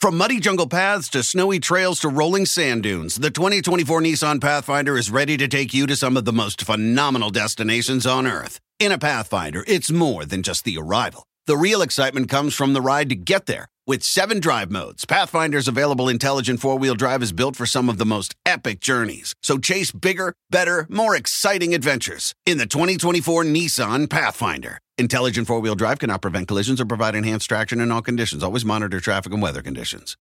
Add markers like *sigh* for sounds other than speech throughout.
From muddy jungle paths to snowy trails to rolling sand dunes, the 2024 Nissan Pathfinder is ready to take you to some of the most phenomenal destinations on Earth. In a Pathfinder, it's more than just the arrival. The real excitement comes from the ride to get there. With seven drive modes, Pathfinder's available intelligent four wheel drive is built for some of the most epic journeys. So chase bigger, better, more exciting adventures in the 2024 Nissan Pathfinder. Intelligent four wheel drive cannot prevent collisions or provide enhanced traction in all conditions. Always monitor traffic and weather conditions.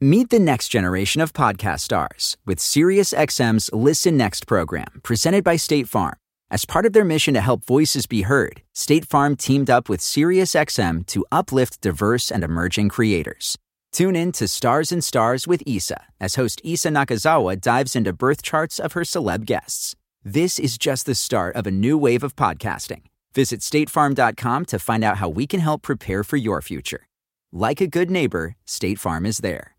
Meet the next generation of podcast stars with SiriusXM's Listen Next program, presented by State Farm. As part of their mission to help voices be heard, State Farm teamed up with SiriusXM to uplift diverse and emerging creators. Tune in to Stars and Stars with Isa as host Isa Nakazawa dives into birth charts of her celeb guests. This is just the start of a new wave of podcasting. Visit statefarm.com to find out how we can help prepare for your future. Like a good neighbor, State Farm is there.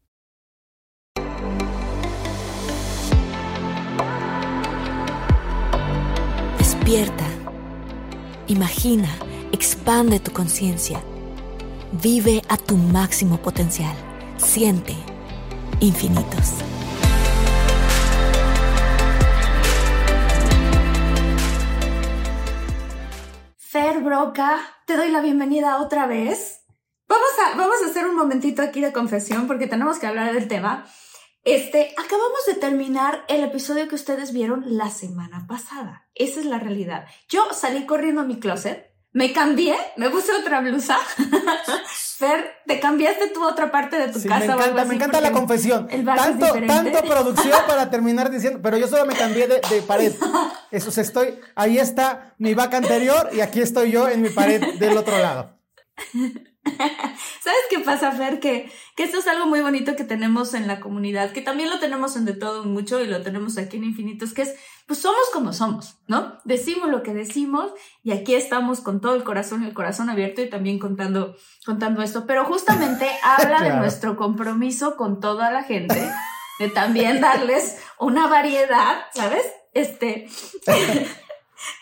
Despierta. Imagina, expande tu conciencia. Vive a tu máximo potencial. Siente infinitos. Fer Broca, te doy la bienvenida otra vez. Vamos a, vamos a hacer un momentito aquí de confesión porque tenemos que hablar del tema. Este, acabamos de terminar el episodio que ustedes vieron la semana pasada. Esa es la realidad. Yo salí corriendo a mi closet, me cambié, me puse otra blusa. *laughs* Fer, te cambiaste tú a otra parte de tu Sí, casa. me o algo encanta, así, me encanta la confesión. Tanto, tanto producción *laughs* para terminar diciendo, pero yo solo me cambié de, de pared. *laughs* Eso, o sea, estoy, ahí está mi vaca anterior y aquí estoy yo en mi pared del otro lado. *laughs* ¿Sabes qué pasa, Fer? Que, que esto es algo muy bonito que tenemos en la comunidad, que también lo tenemos en De Todo Mucho y lo tenemos aquí en Infinitos, que es, pues somos como somos, ¿no? Decimos lo que decimos y aquí estamos con todo el corazón y el corazón abierto y también contando, contando esto. Pero justamente *laughs* habla de Claro. nuestro compromiso con toda la gente, de también darles una variedad, ¿sabes? Este, *laughs*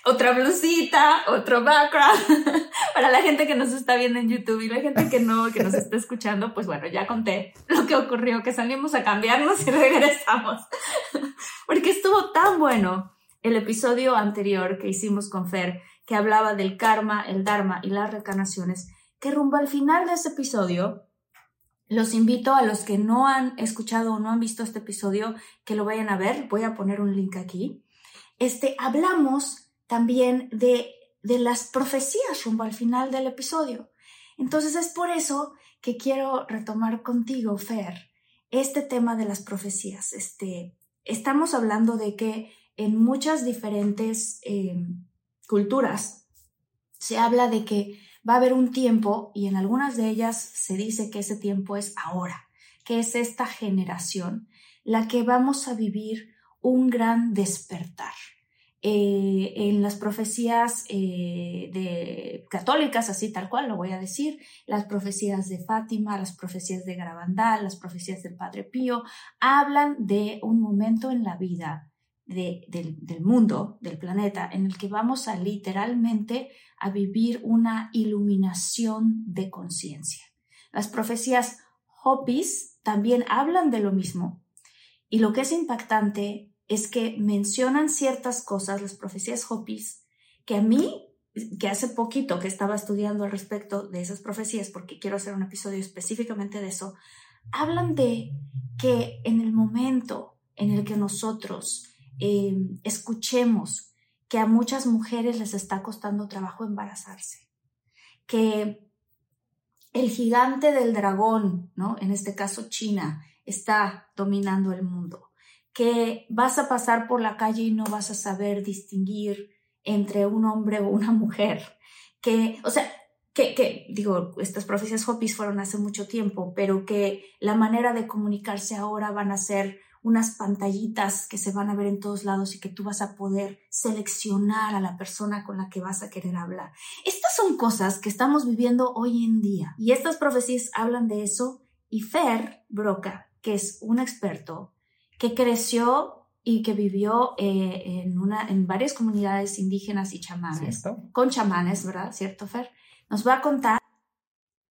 otra blusita, otro background. *laughs* Para la gente que nos está viendo en YouTube y la gente que no, que nos está escuchando, pues bueno, ya conté lo que ocurrió, que salimos a cambiarnos y *laughs* regresamos. Porque estuvo tan bueno el episodio anterior que hicimos con Fer, que hablaba del karma, el dharma y las reencarnaciones, que rumbo al final de ese episodio, los invito a los que no han escuchado o no han visto este episodio, que lo vayan a ver. Voy a poner un link aquí. Este, hablamos también de, de las profecías rumbo al final del episodio. Entonces es por eso que quiero retomar contigo, Fer, este tema de las profecías. Este, estamos hablando de que en muchas diferentes eh, culturas se habla de que va a haber un tiempo y en algunas de ellas se dice que ese tiempo es ahora, que es esta generación la que vamos a vivir un gran despertar. Eh, en las profecías eh, de católicas, así tal cual lo voy a decir, las profecías de Fátima, las profecías de Garabandal, las profecías del Padre Pío, hablan de un momento en la vida de, del, del mundo, del planeta, en el que vamos a literalmente a vivir una iluminación de conciencia. Las profecías Hopis también hablan de lo mismo. Y lo que es impactante es que mencionan ciertas cosas, las profecías Hopis, que a mí, que hace poquito que estaba estudiando al respecto de esas profecías, porque quiero hacer un episodio específicamente de eso, hablan de que en el momento en el que nosotros eh, escuchemos que a muchas mujeres les está costando trabajo embarazarse, que el gigante del dragón, ¿no? En este caso China, está dominando el mundo, que vas a pasar por la calle y no vas a saber distinguir entre un hombre o una mujer, que, o sea, que, que, digo, estas profecías Hopis fueron hace mucho tiempo, pero que la manera de comunicarse ahora van a ser unas pantallitas que se van a ver en todos lados y que tú vas a poder seleccionar a la persona con la que vas a querer hablar. Estas son cosas que estamos viviendo hoy en día y estas profecías hablan de eso y Fer Broca, que es un experto que creció y que vivió eh, en, una, en varias comunidades indígenas y chamanes, ¿Cierto? con chamanes, ¿verdad? ¿Cierto, Fer? Nos va a contar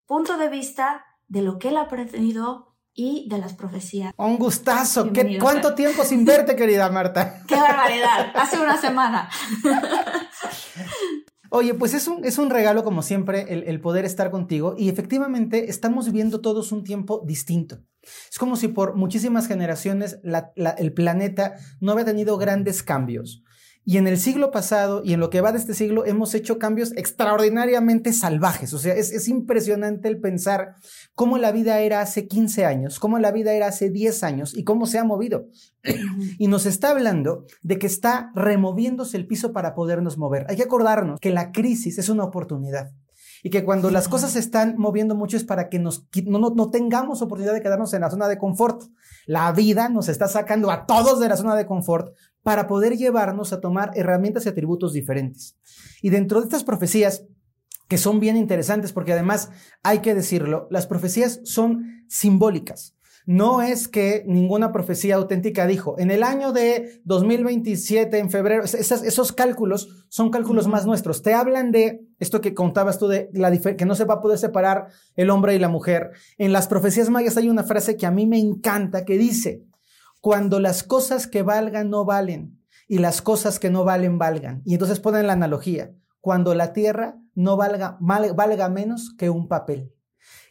punto de vista de lo que él ha aprendido y de las profecías. Un gustazo. ¿Qué, ¿Cuánto tiempo sin verte, querida Marta? *laughs* ¡Qué barbaridad! Hace una semana. *laughs* Oye, pues es un, es un regalo, como siempre, el, poder estar contigo y efectivamente estamos viviendo todos un tiempo distinto. Es como si por muchísimas generaciones el planeta no había tenido grandes cambios. Y en el siglo pasado y en lo que va de este siglo hemos hecho cambios extraordinariamente salvajes. O sea, es, es, impresionante el pensar cómo la vida era hace 15 años, cómo la vida era hace 10 años y cómo se ha movido. y nos está hablando de que está removiéndose el piso para podernos mover. Hay que acordarnos que la crisis es una oportunidad y que cuando las cosas se están moviendo mucho es para que nos, no, no, tengamos oportunidad de quedarnos en la zona de confort. La vida nos está sacando a todos de la zona de confort para poder llevarnos a tomar herramientas y atributos diferentes. Y dentro de estas profecías, que son bien interesantes porque además hay que decirlo, las profecías son simbólicas. No es que ninguna profecía auténtica dijo, en el año de 2027, en febrero, esos, cálculos son cálculos más nuestros. Te hablan de esto que contabas tú, de la que no se va a poder separar el hombre y la mujer. En las profecías mayas hay una frase que a mí me encanta que dice, cuando las cosas que valgan no valen y las cosas que no valen valgan. Y entonces ponen la analogía, cuando la tierra no valga, valga menos que un papel.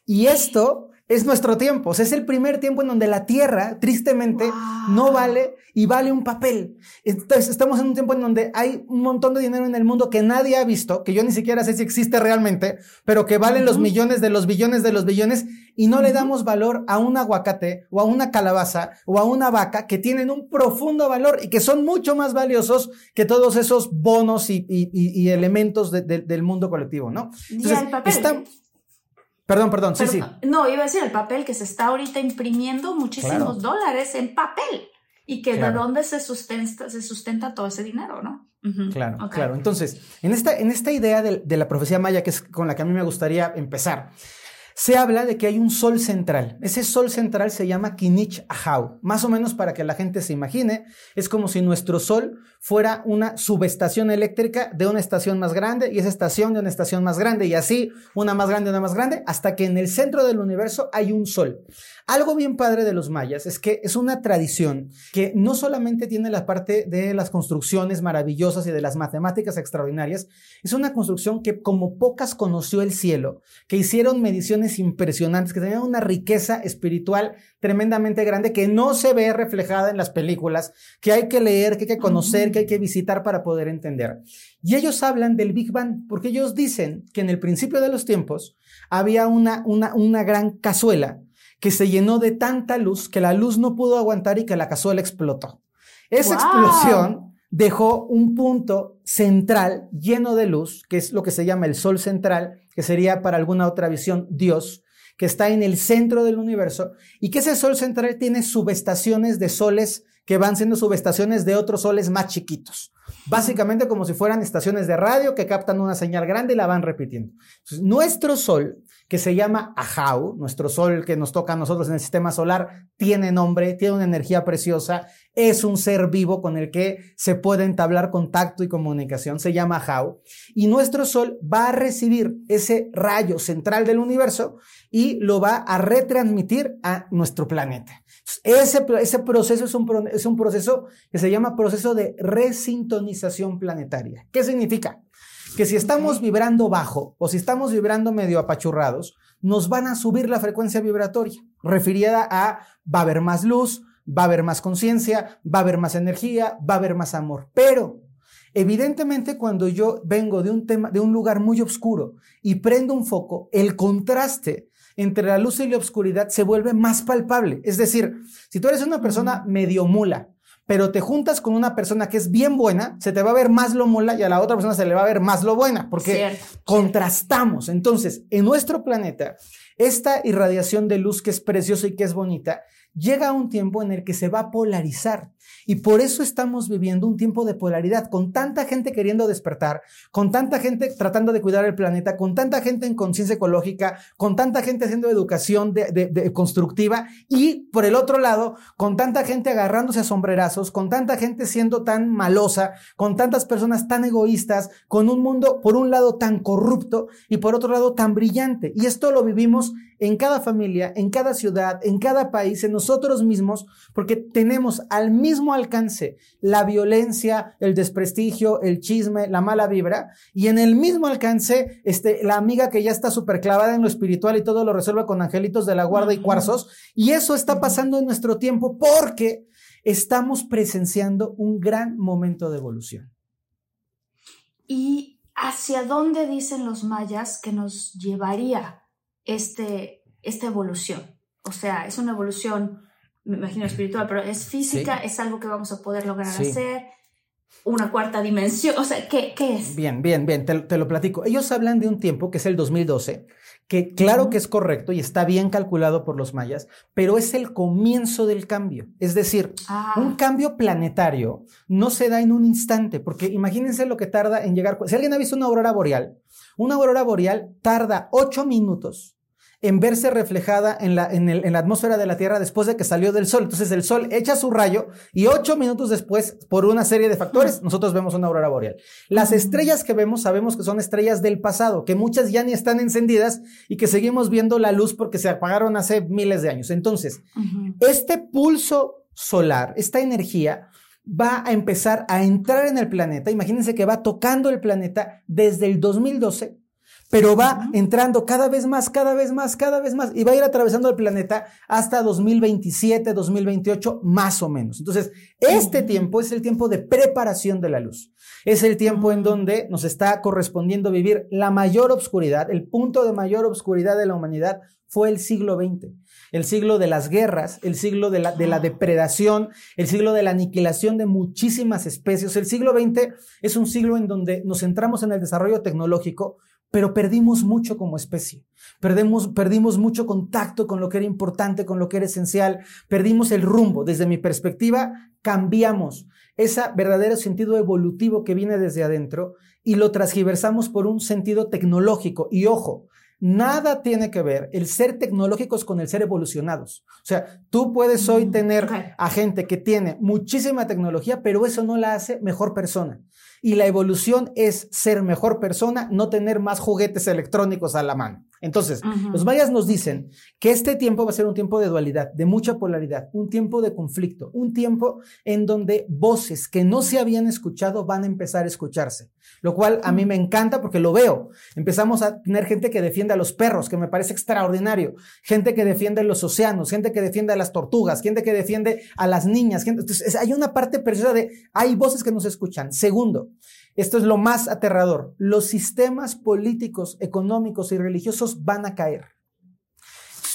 Y esto es nuestro tiempo. O sea, es el primer tiempo en donde la tierra, tristemente, no vale y vale un papel. Entonces, estamos en un tiempo en donde hay un montón de dinero en el mundo que nadie ha visto, que yo ni siquiera sé si existe realmente, pero que valen los millones de los billones de los billones y no le damos valor a un aguacate o a una calabaza o a una vaca que tienen un profundo valor y que son mucho más valiosos que todos esos bonos y, elementos del mundo colectivo, ¿no? Entonces, el papel. Perdón, perdón, sí, sí. No, iba a decir el papel que se está ahorita imprimiendo muchísimos dólares en papel y que de dónde se sustenta, se sustenta todo ese dinero, ¿no? Claro, claro. Entonces, en esta, en esta idea de, de, la profecía maya, que es con la que a mí me gustaría empezar, se habla de que hay un sol central. Ese sol central se llama Kinich Ahau. Más o menos para que la gente se imagine, es como si nuestro sol fuera una subestación eléctrica de una estación más grande y esa estación de una estación más grande y así una más grande, una más grande, hasta que en el centro del universo hay un sol. Algo bien padre de los mayas es que es una tradición que no solamente tiene la parte de las construcciones maravillosas y de las matemáticas extraordinarias, es una construcción que como pocas conoció el cielo, que hicieron mediciones impresionantes, que tenían una riqueza espiritual tremendamente grande que no se ve reflejada en las películas, que hay que leer, que hay que conocer, que hay que visitar para poder entender. Y ellos hablan del Big Bang, porque ellos dicen que en el principio de los tiempos había una, una, una gran cazuela que se llenó de tanta luz que la luz no pudo aguantar y que la cazuela explotó. Esa explosión dejó un punto central lleno de luz, que es lo que se llama el sol central, que sería para alguna otra visión Dios, que está en el centro del universo, y que ese sol central tiene subestaciones de soles que van siendo subestaciones de otros soles más chiquitos. Básicamente como si fueran estaciones de radio que captan una señal grande y la van repitiendo. nuestro sol que se llama Ahau, nuestro sol que nos toca a nosotros en el sistema solar, tiene nombre, tiene una energía preciosa, es un ser vivo con el que se puede entablar contacto y comunicación, se llama Ahau, y nuestro sol va a recibir ese rayo central del universo y lo va a retransmitir a nuestro planeta. Ese, ese proceso es un, es un proceso que se llama proceso de resintonización planetaria. ¿Qué significa? que si estamos vibrando bajo o si estamos vibrando medio apachurrados, nos van a subir la frecuencia vibratoria, referida a va a haber más luz, va a haber más conciencia, va a haber más energía, va a haber más amor. Pero evidentemente cuando yo vengo de un tema de un lugar muy oscuro y prendo un foco, el contraste entre la luz y la oscuridad se vuelve más palpable. Es decir, si tú eres una persona medio mula, pero te juntas con una persona que es bien buena, se te va a ver más lo mola y a la otra persona se le va a ver más lo buena, porque contrastamos. Entonces, en nuestro planeta, esta irradiación de luz que es preciosa y que es bonita, llega a un tiempo en el que se va a polarizar. Y por eso estamos viviendo un tiempo de polaridad, con tanta gente queriendo despertar, con tanta gente tratando de cuidar el planeta, con tanta gente en conciencia ecológica, con tanta gente haciendo educación de, constructiva y por el otro lado, con tanta gente agarrándose a sombrerazos, con tanta gente siendo tan malosa, con tantas personas tan egoístas, con un mundo por un lado tan corrupto y por otro lado tan brillante. Y esto lo vivimos en cada familia, en cada ciudad, en cada país, en nosotros mismos, porque tenemos al mismo alcance la violencia, el desprestigio, el chisme, la mala vibra, y en el mismo alcance, este, la amiga que ya está súper clavada en lo espiritual y todo lo resuelve con angelitos de la guarda y cuarzos, y eso está pasando en nuestro tiempo porque estamos presenciando un gran momento de evolución. ¿Y hacia dónde dicen los mayas que nos llevaría este, esta evolución? O sea, es una evolución, me imagino, espiritual, pero es física, es algo que vamos a poder lograr hacer una cuarta dimensión? O sea, ¿qué, qué es? Bien, bien, bien, te, te, lo platico. Ellos hablan de un tiempo que es el 2012, que claro que es correcto y está bien calculado por los mayas, pero es el comienzo del cambio. Es decir, Ah. un cambio planetario no se da en un instante, porque imagínense lo que tarda en llegar. Si alguien ha visto una aurora boreal, una aurora boreal tarda ocho minutos en verse reflejada en la, en, el- en la atmósfera de la Tierra después de que salió del Sol. Entonces el Sol echa su rayo y ocho minutos después, por una serie de factores, nosotros vemos una aurora boreal. Las estrellas que vemos sabemos que son estrellas del pasado, que muchas ya ni están encendidas y que seguimos viendo la luz porque se apagaron hace miles de años. Entonces, este pulso solar, esta energía, va a empezar a entrar en el planeta. Imagínense que va tocando el planeta desde el 2012, pero va entrando cada vez más, cada vez más, cada vez más, y va a ir atravesando el planeta hasta 2027, 2028, más o menos. Entonces, este tiempo es el tiempo de preparación de la luz. Es el tiempo en donde nos está correspondiendo vivir la mayor obscuridad, el punto de mayor obscuridad de la humanidad fue el siglo XX el siglo de las guerras, el siglo de la, de la depredación, el siglo de la aniquilación de muchísimas especies. El siglo XX es un siglo en donde nos centramos en el desarrollo tecnológico, pero perdimos mucho como especie. Perdimos, perdimos mucho contacto con lo que era importante, con lo que era esencial. Perdimos el rumbo. Desde mi perspectiva, cambiamos ese verdadero sentido evolutivo que viene desde adentro y lo transgiversamos por un sentido tecnológico. Y ojo, Nada tiene que ver el ser tecnológicos con el ser evolucionados. O sea, tú puedes hoy Mm, tener a gente que tiene muchísima tecnología, pero eso no la hace mejor persona. Y la evolución es ser mejor persona, no tener más juguetes electrónicos a la mano. Entonces, los mayas nos dicen que este tiempo va a ser un tiempo de dualidad, de mucha polaridad, un tiempo de conflicto, un tiempo en donde voces que no se habían escuchado van a empezar a escucharse, lo cual a mí me encanta porque lo veo. Empezamos a tener gente que defiende a los perros, que me parece extraordinario, gente que defiende los océanos, gente que defiende a las tortugas, gente que defiende a las niñas. gente- Entonces, es- hay una parte preciosa de, hay voces que nos escuchan. Segundo, esto es lo más aterrador. Los sistemas políticos, económicos y religiosos van a caer.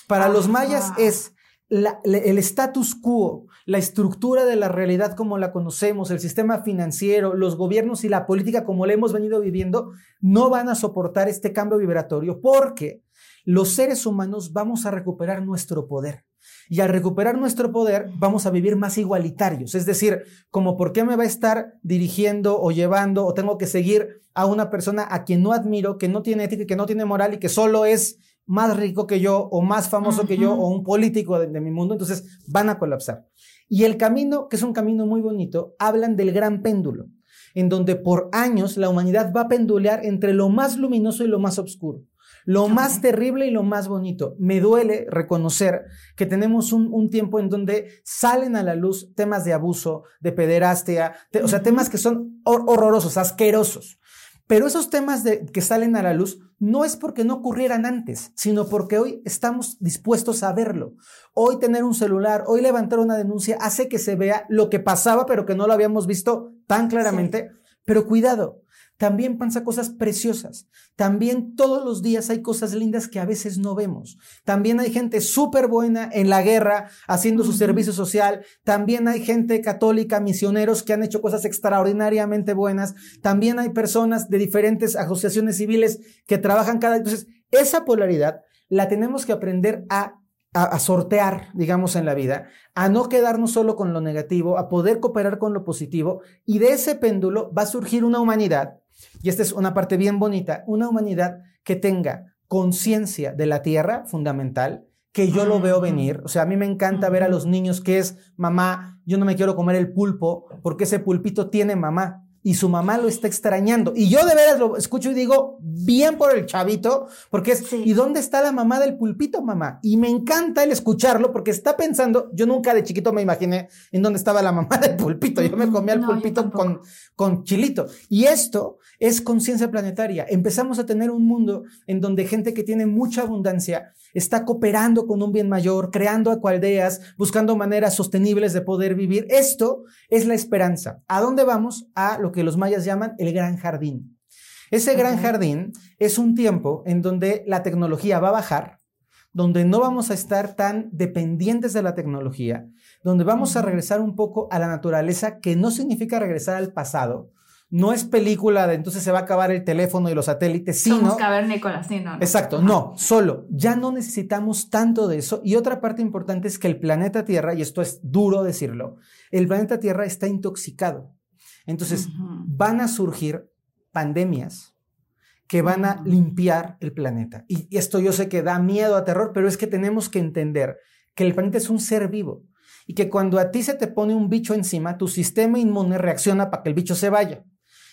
Para los mayas es la- el status quo, la estructura de la realidad como la conocemos, el sistema financiero, los gobiernos y la política como la hemos venido viviendo, no van a soportar este cambio vibratorio porque los seres humanos vamos a recuperar nuestro poder. Y al recuperar nuestro poder, vamos a vivir más igualitarios. Es decir, como por qué me va a estar dirigiendo o llevando o tengo que seguir a una persona a quien no admiro, que no tiene ética y que no tiene moral y que solo es más rico que yo o más famoso que yo o un político de, de mi mundo, entonces van a colapsar. Y el camino, que es un camino muy bonito, hablan del gran péndulo, en donde por años la humanidad va a pendulear entre lo más luminoso y lo más oscuro. Lo más terrible y lo más bonito. Me duele reconocer que tenemos un, un tiempo en donde salen a la luz temas de abuso, de pederastia, te- o sea, temas que son hor- horrorosos, asquerosos. Pero esos temas de, que salen a la luz no es porque no ocurrieran antes, sino porque hoy estamos dispuestos a verlo. Hoy tener un celular, hoy levantar una denuncia hace que se vea lo que pasaba, pero que no lo habíamos visto tan claramente. Pero cuidado, también pasa cosas preciosas. También todos los días hay cosas lindas que a veces no vemos. También hay gente súper buena en la guerra haciendo su servicio social. También hay gente católica, misioneros que han hecho cosas extraordinariamente buenas. También hay personas de diferentes asociaciones civiles que trabajan cada... Entonces, esa polaridad la tenemos que aprender a a, a sortear, digamos, en la vida, a no quedarnos solo con lo negativo, a poder cooperar con lo positivo, y de ese péndulo va a surgir una humanidad, y esta es una parte bien bonita, una humanidad que tenga conciencia de la tierra, fundamental, que yo lo veo venir, o sea, a mí me encanta ver a los niños que es, mamá, yo no me quiero comer el pulpo, porque ese pulpito tiene mamá, y su mamá lo está extrañando. Y yo de veras lo escucho y digo, bien por el chavito, porque es, ¿y dónde está la mamá del pulpito, mamá? Y me encanta el escucharlo porque está pensando, yo nunca de chiquito me imaginé en dónde estaba la mamá *laughs* del pulpito, yo me comía el pulpito con, con chilito. Y esto es conciencia planetaria. Empezamos a tener un mundo en donde gente que tiene mucha abundancia está cooperando con un bien mayor, creando ecoaldeas, buscando maneras sostenibles de poder vivir. Esto es la esperanza. ¿A dónde vamos? A lo que los mayas llaman el gran jardín. Ese gran jardín es un tiempo en donde la tecnología va a bajar, donde no vamos a estar tan dependientes de la tecnología, donde vamos a regresar un poco a la naturaleza, que no significa regresar al pasado, no es película de entonces se va a acabar el teléfono y los satélites, sino... Somos cavernícolas, sí, no, Exacto, no, solo, ya no necesitamos tanto de eso. Y otra parte importante es que el planeta Tierra, y esto es duro decirlo, el planeta Tierra está intoxicado. Entonces, van a surgir pandemias que van a limpiar el planeta. Y, esto yo sé que da miedo a terror, pero es que tenemos que entender que el planeta es un ser vivo y que cuando a ti se te pone un bicho encima, tu sistema inmune reacciona para que el bicho se vaya.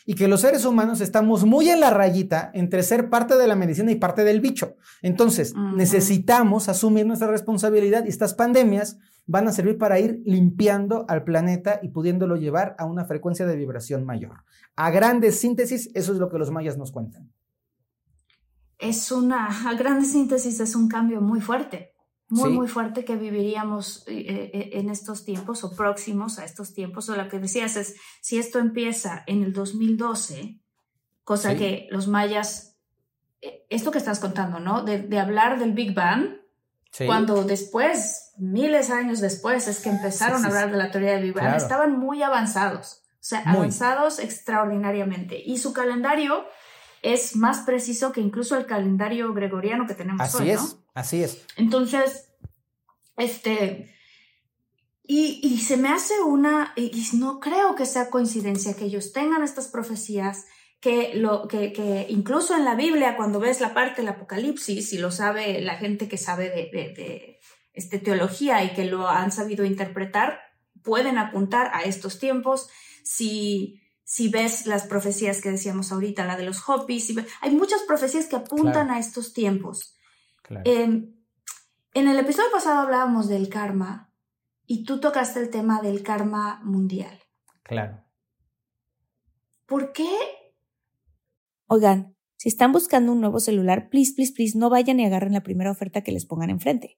Y que los seres humanos estamos muy en la rayita entre ser parte de la medicina y parte del bicho. Entonces, necesitamos asumir nuestra responsabilidad y estas pandemias van a servir para ir limpiando al planeta y pudiéndolo llevar a una frecuencia de vibración mayor. A grandes síntesis, eso es lo que los mayas nos cuentan. Es una, a grandes síntesis es un cambio muy fuerte, muy, muy fuerte que viviríamos eh, eh, en estos tiempos o próximos a estos tiempos. O lo que decías es, si esto empieza en el 2012, cosa que los mayas, eh, esto que estás contando, ¿no? De, de hablar del Big Bang, cuando después, miles de años después, es que empezaron a hablar de la teoría del Big Bang, estaban muy avanzados, o sea, avanzados extraordinariamente. Y su calendario es más preciso que incluso el calendario gregoriano que tenemos así hoy, es, Así es. Entonces, este, y, y, se me hace una, y no creo que sea coincidencia que ellos tengan estas profecías que, lo, que, que, incluso en la Biblia, cuando ves la parte del Apocalipsis, y lo sabe la gente que sabe de, de, este, teología y que lo han sabido interpretar, pueden apuntar a estos tiempos. Si, si ves las profecías que decíamos ahorita, la de los Hopis, hay muchas profecías que apuntan a estos tiempos. Em, en el episodio pasado hablábamos del karma y tú tocaste el tema del karma mundial. Claro. ¿Por qué Oigan, si están buscando un nuevo celular, please, please, please, no vayan y agarren la primera oferta que les pongan enfrente.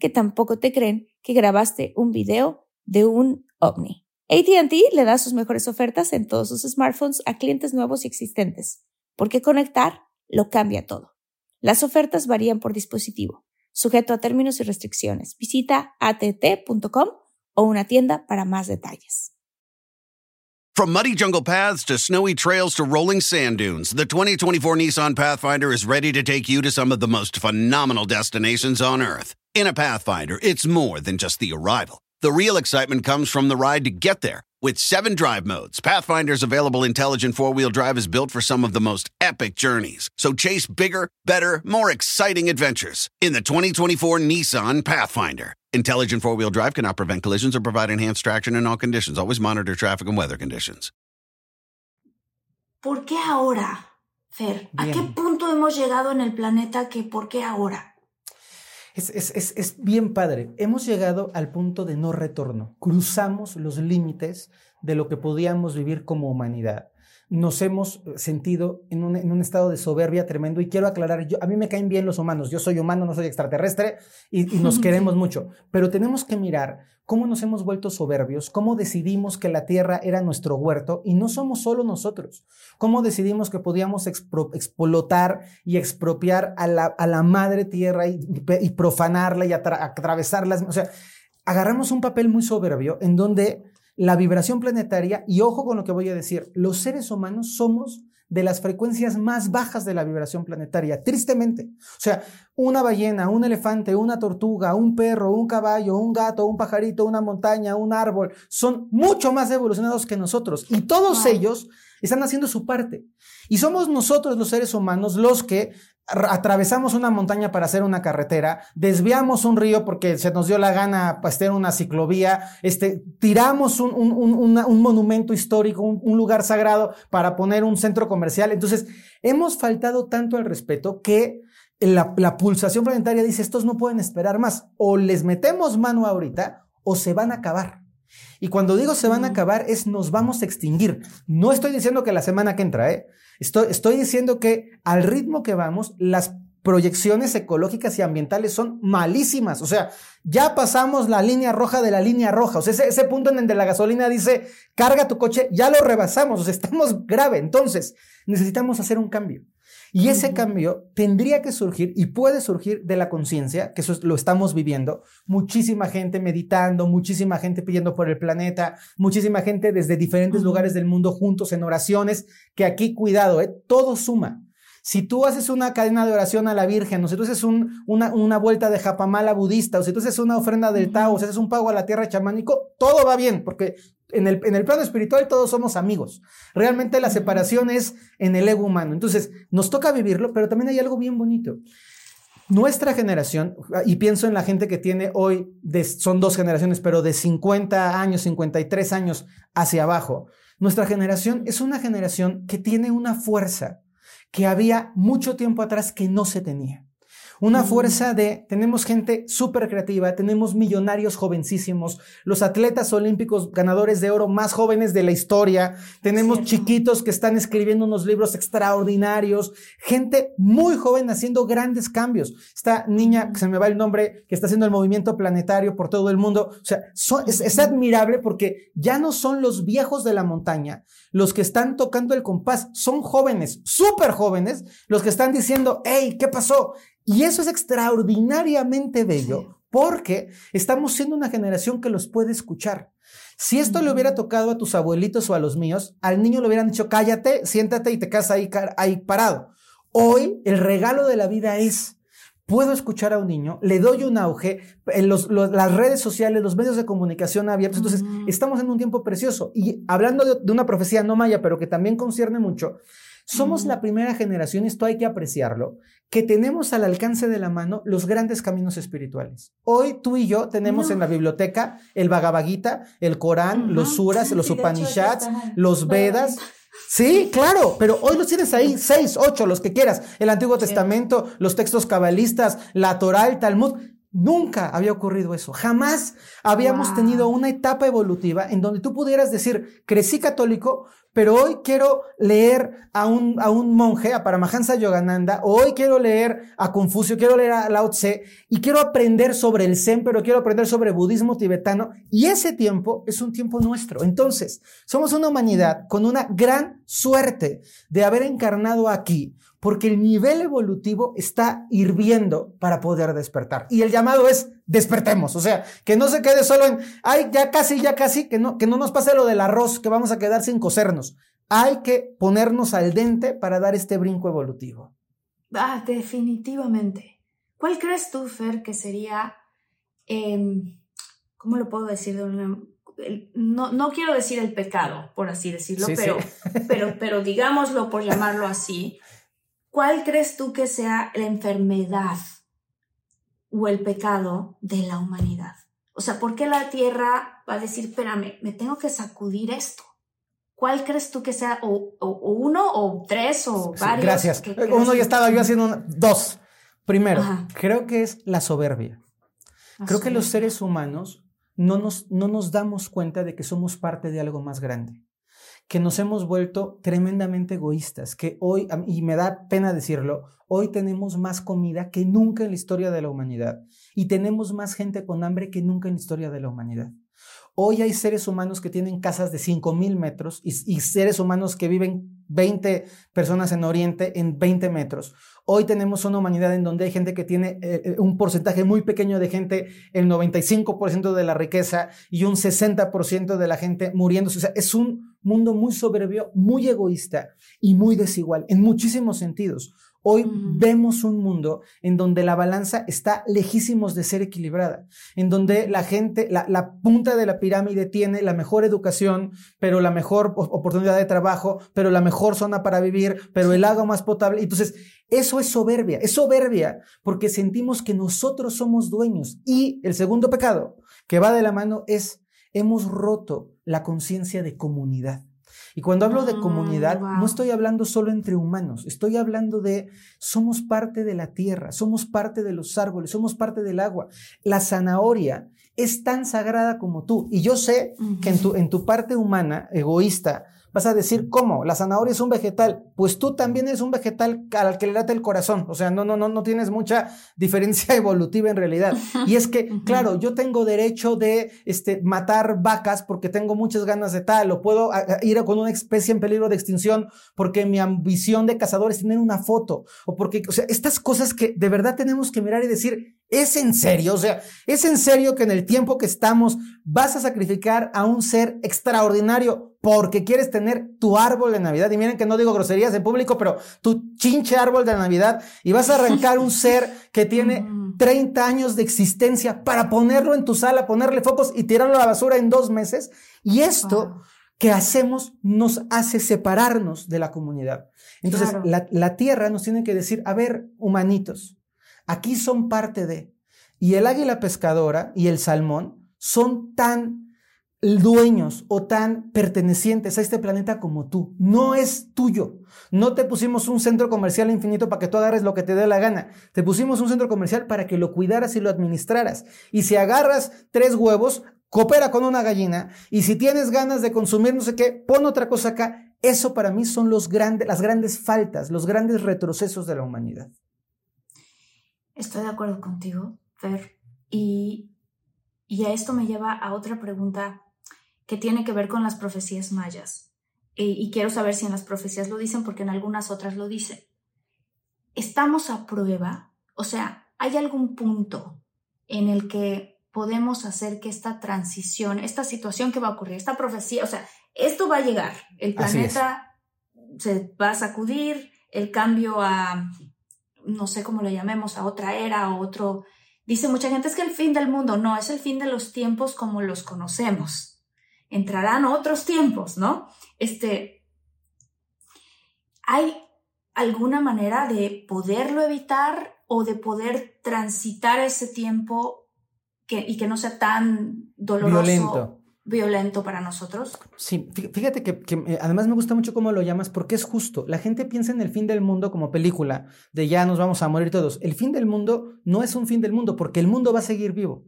que tampoco te creen que grabaste un video de un ovni. ATT le da sus mejores ofertas en todos sus smartphones a clientes nuevos y existentes, porque conectar lo cambia todo. Las ofertas varían por dispositivo, sujeto a términos y restricciones. Visita att.com o una tienda para más detalles. From muddy jungle paths to snowy trails to rolling sand dunes, the 2024 Nissan Pathfinder is ready to take you to some of the most phenomenal destinations on Earth. In a Pathfinder, it's more than just the arrival. The real excitement comes from the ride to get there. With seven drive modes, Pathfinder's available intelligent four wheel drive is built for some of the most epic journeys. So chase bigger, better, more exciting adventures in the 2024 Nissan Pathfinder. Intelligent four wheel drive cannot prevent collisions or provide enhanced traction in all conditions. Always monitor traffic and weather conditions. ¿Por qué ahora, Fer? ¿A qué punto hemos llegado en el planeta que por qué ahora? Es, es, es, es, bien padre. Hemos llegado al punto de no retorno. Cruzamos los límites de lo que podíamos vivir como humanidad nos hemos sentido en un, en un, estado de soberbia tremendo. Y quiero aclarar, yo, a mí me caen bien los humanos, yo soy humano, no soy extraterrestre y, y nos *laughs* queremos mucho, pero tenemos que mirar cómo nos hemos vuelto soberbios, cómo decidimos que la tierra era nuestro huerto y no somos solo nosotros, cómo decidimos que podíamos explotar y expropiar a la, madre tierra y, profanarla y atra, atravesarla. O sea, agarramos un papel muy soberbio en donde la vibración planetaria, y ojo con lo que voy a decir, los seres humanos somos de las frecuencias más bajas de la vibración planetaria, tristemente. O sea, una ballena, un elefante, una tortuga, un perro, un caballo, un gato, un pajarito, una montaña, un árbol, son mucho más evolucionados que nosotros. Y todos ellos están haciendo su parte. Y somos nosotros los seres humanos los que atravesamos una montaña para hacer una carretera, desviamos un río porque se nos dio la gana para hacer una ciclovía, este, tiramos un, un, monumento histórico, un, lugar sagrado para poner un centro comercial. Entonces, hemos faltado tanto al respeto que la, la pulsación planetaria dice, estos no pueden esperar más, o les metemos mano ahorita o se van a acabar. Y cuando digo se van a acabar es nos vamos a extinguir. No estoy diciendo que la semana que entra, ¿eh? Estoy, estoy diciendo que al ritmo que vamos, las proyecciones ecológicas y ambientales son malísimas. O sea, ya pasamos la línea roja de la línea roja. O sea, ese, punto en el de la gasolina dice, carga tu coche, ya lo rebasamos. O sea, estamos grave. Entonces, necesitamos hacer un cambio. Y ese cambio tendría que surgir y puede surgir de la conciencia, que eso lo estamos viviendo. Muchísima gente meditando, muchísima gente pidiendo por el planeta, muchísima gente desde diferentes lugares del mundo juntos en oraciones, que aquí, cuidado, ¿eh? todo suma. Si tú haces una cadena de oración a la Virgen, o si tú haces una, una, vuelta de japamala budista, o si tú haces una ofrenda del Tao, o si haces un pago a la tierra chamánico, todo va bien, porque en el, en el plano espiritual todos somos amigos. Realmente la separación es en el ego humano. Entonces, nos toca vivirlo, pero también hay algo bien bonito. Nuestra generación, y pienso en la gente que tiene hoy, son dos generaciones, pero de 50 años, 53 años hacia abajo, nuestra generación es una generación que tiene una fuerza que había mucho tiempo atrás que no se tenía. Una fuerza de, tenemos gente súper creativa, tenemos millonarios jovencísimos, los atletas olímpicos ganadores de oro más jóvenes de la historia, tenemos chiquitos que están escribiendo unos libros extraordinarios, gente muy joven haciendo grandes cambios. Esta niña, que se me va el nombre, que está haciendo el movimiento planetario por todo el mundo, o sea, es, es admirable porque ya no son los viejos de la montaña los que están tocando el compás, son jóvenes, súper jóvenes, los que están diciendo, hey, ¿qué pasó? Y eso es extraordinariamente bello porque estamos siendo una generación que los puede escuchar. Si esto le hubiera tocado a tus abuelitos o a los míos, al niño le hubieran dicho, cállate, siéntate y te quedas ahí, ahí parado. Hoy el regalo de la vida es, puedo escuchar a un niño, le doy un auge, en las redes sociales, los medios de comunicación abiertos. Entonces, estamos en un tiempo precioso. Y hablando de, de, una profecía no maya, pero que también concierne mucho, somos la primera generación, esto hay que apreciarlo, que tenemos al alcance de la mano los grandes caminos espirituales. Hoy tú y yo tenemos en la biblioteca el Bhagavad Gita, el Corán, los Suras, los Upanishads, los Vedas. Sí, claro, pero hoy los tienes ahí, seis, ocho, los que quieras. El Antiguo Testamento, los textos cabalistas, la Torah, el Talmud. Nunca había ocurrido eso. Jamás habíamos tenido una etapa evolutiva en donde tú pudieras decir, crecí católico, pero hoy quiero leer a un, a un monje, a Paramahansa Yogananda, hoy quiero leer a Confucio, quiero leer a Lao Tse, y quiero aprender sobre el Zen, pero quiero aprender sobre budismo tibetano, y ese tiempo es un tiempo nuestro. Entonces, somos una humanidad con una gran suerte de haber encarnado aquí, porque el nivel evolutivo está hirviendo para poder despertar. Y el llamado es despertemos, o sea, que no se quede solo en, ay, ya casi, ya casi, que no, que no nos pase lo del arroz, que vamos a quedar sin cocernos. Hay que ponernos al dente para dar este brinco evolutivo. Ah, definitivamente. ¿Cuál crees tú, Fer, que sería, em, ¿cómo lo puedo decir? No, no, quiero decir el pecado, por así decirlo, pero, pero, pero digámoslo por llamarlo así. ¿Cuál crees tú que sea la enfermedad o el pecado de la humanidad? O sea, ¿por qué la Tierra va a decir, espérame, me tengo que sacudir esto? ¿Cuál crees tú que sea, o, uno, o tres, o varios? gracias. Uno ya estaba yo haciendo dos. Primero, creo que es la soberbia. creo que los seres humanos no nos, no nos damos cuenta de que somos parte de algo más grande que nos hemos vuelto tremendamente egoístas, que hoy, y me da pena decirlo, hoy tenemos más comida que nunca en la historia de la humanidad y tenemos más gente con hambre que nunca en la historia de la humanidad. Hoy hay seres humanos que tienen casas de 5.000 metros y, seres humanos que viven 20 personas en Oriente en 20 metros. Hoy tenemos una humanidad en donde hay gente que tiene eh, eh, un porcentaje muy pequeño de gente, el 95% de la riqueza y un 60% de la gente muriéndose. O sea, es un mundo muy soberbio, muy egoísta y muy desigual en muchísimos sentidos. Hoy vemos un mundo en donde la balanza está lejísimos de ser equilibrada, en donde la gente, la, punta de la pirámide tiene la mejor educación, pero la mejor oportunidad de trabajo, pero la mejor zona para vivir, pero el agua más potable. Entonces, eso es soberbia, es soberbia porque sentimos que nosotros somos dueños. Y el segundo pecado que va de la mano es, hemos roto la conciencia de comunidad. Y cuando hablo de comunidad, no estoy hablando solo entre humanos, estoy hablando de somos parte de la tierra, somos parte de los árboles, somos parte del agua. La zanahoria es tan sagrada como tú. Y yo sé que en tu, en tu parte humana, egoísta, Vas a decir, ¿cómo? La zanahoria es un vegetal. Pues tú también eres un vegetal al que le late el corazón. O sea, no, no, no, no tienes mucha *laughs* diferencia evolutiva en realidad. Y es que, *laughs* claro, yo tengo derecho de este, matar vacas porque tengo muchas ganas de tal, o puedo ir con una especie en peligro de extinción porque mi ambición de cazador es tener una foto, o porque, o sea, estas cosas que de verdad tenemos que mirar y decir, ¿Es en serio? O sea, ¿es en serio que en el tiempo que estamos vas a sacrificar a un ser extraordinario porque quieres tener tu árbol de Navidad? Y miren que no digo groserías en público, pero tu chinche árbol de Navidad y vas a arrancar un ser que tiene *laughs* 30 años de existencia para ponerlo en tu sala, ponerle focos y tirarlo a la basura en dos meses. Y esto que hacemos nos hace separarnos de la comunidad. Entonces, la, la tierra nos tiene que decir, a ver, humanitos, Aquí son parte de. Y el águila pescadora y el salmón son tan dueños o tan pertenecientes a este planeta como tú. No es tuyo. No te pusimos un centro comercial infinito para que tú agarres lo que te dé la gana. Te pusimos un centro comercial para que lo cuidaras y lo administraras. Y si agarras tres huevos, coopera con una gallina. Y si tienes ganas de consumir no sé qué, pon otra cosa acá. Eso para mí son las grandes faltas, los grandes retrocesos de la humanidad. Estoy de acuerdo contigo, Fer. Y, y a esto me lleva a otra pregunta que tiene que ver con las profecías mayas. Y, quiero saber si en las profecías lo dicen, porque en algunas otras lo dicen. ¿Estamos a prueba? O sea, ¿hay algún punto en el que podemos hacer que esta transición, esta situación que va a ocurrir, esta profecía, o sea, esto va a llegar, el planeta se va a sacudir, el cambio a no sé cómo lo llamemos, a otra era, a otro... Dice mucha gente es que el fin del mundo, no, es el fin de los tiempos como los conocemos. Entrarán otros tiempos, ¿no? Este, ¿hay alguna manera de poderlo evitar o de poder transitar ese tiempo que, y que no sea tan doloroso? Para nosotros. Sí, fíjate que, eh, además me gusta mucho cómo lo llamas porque es justo. La gente piensa en el fin del mundo como película, de ya nos vamos a morir todos. El fin del mundo no es un fin del mundo porque el mundo va a seguir vivo.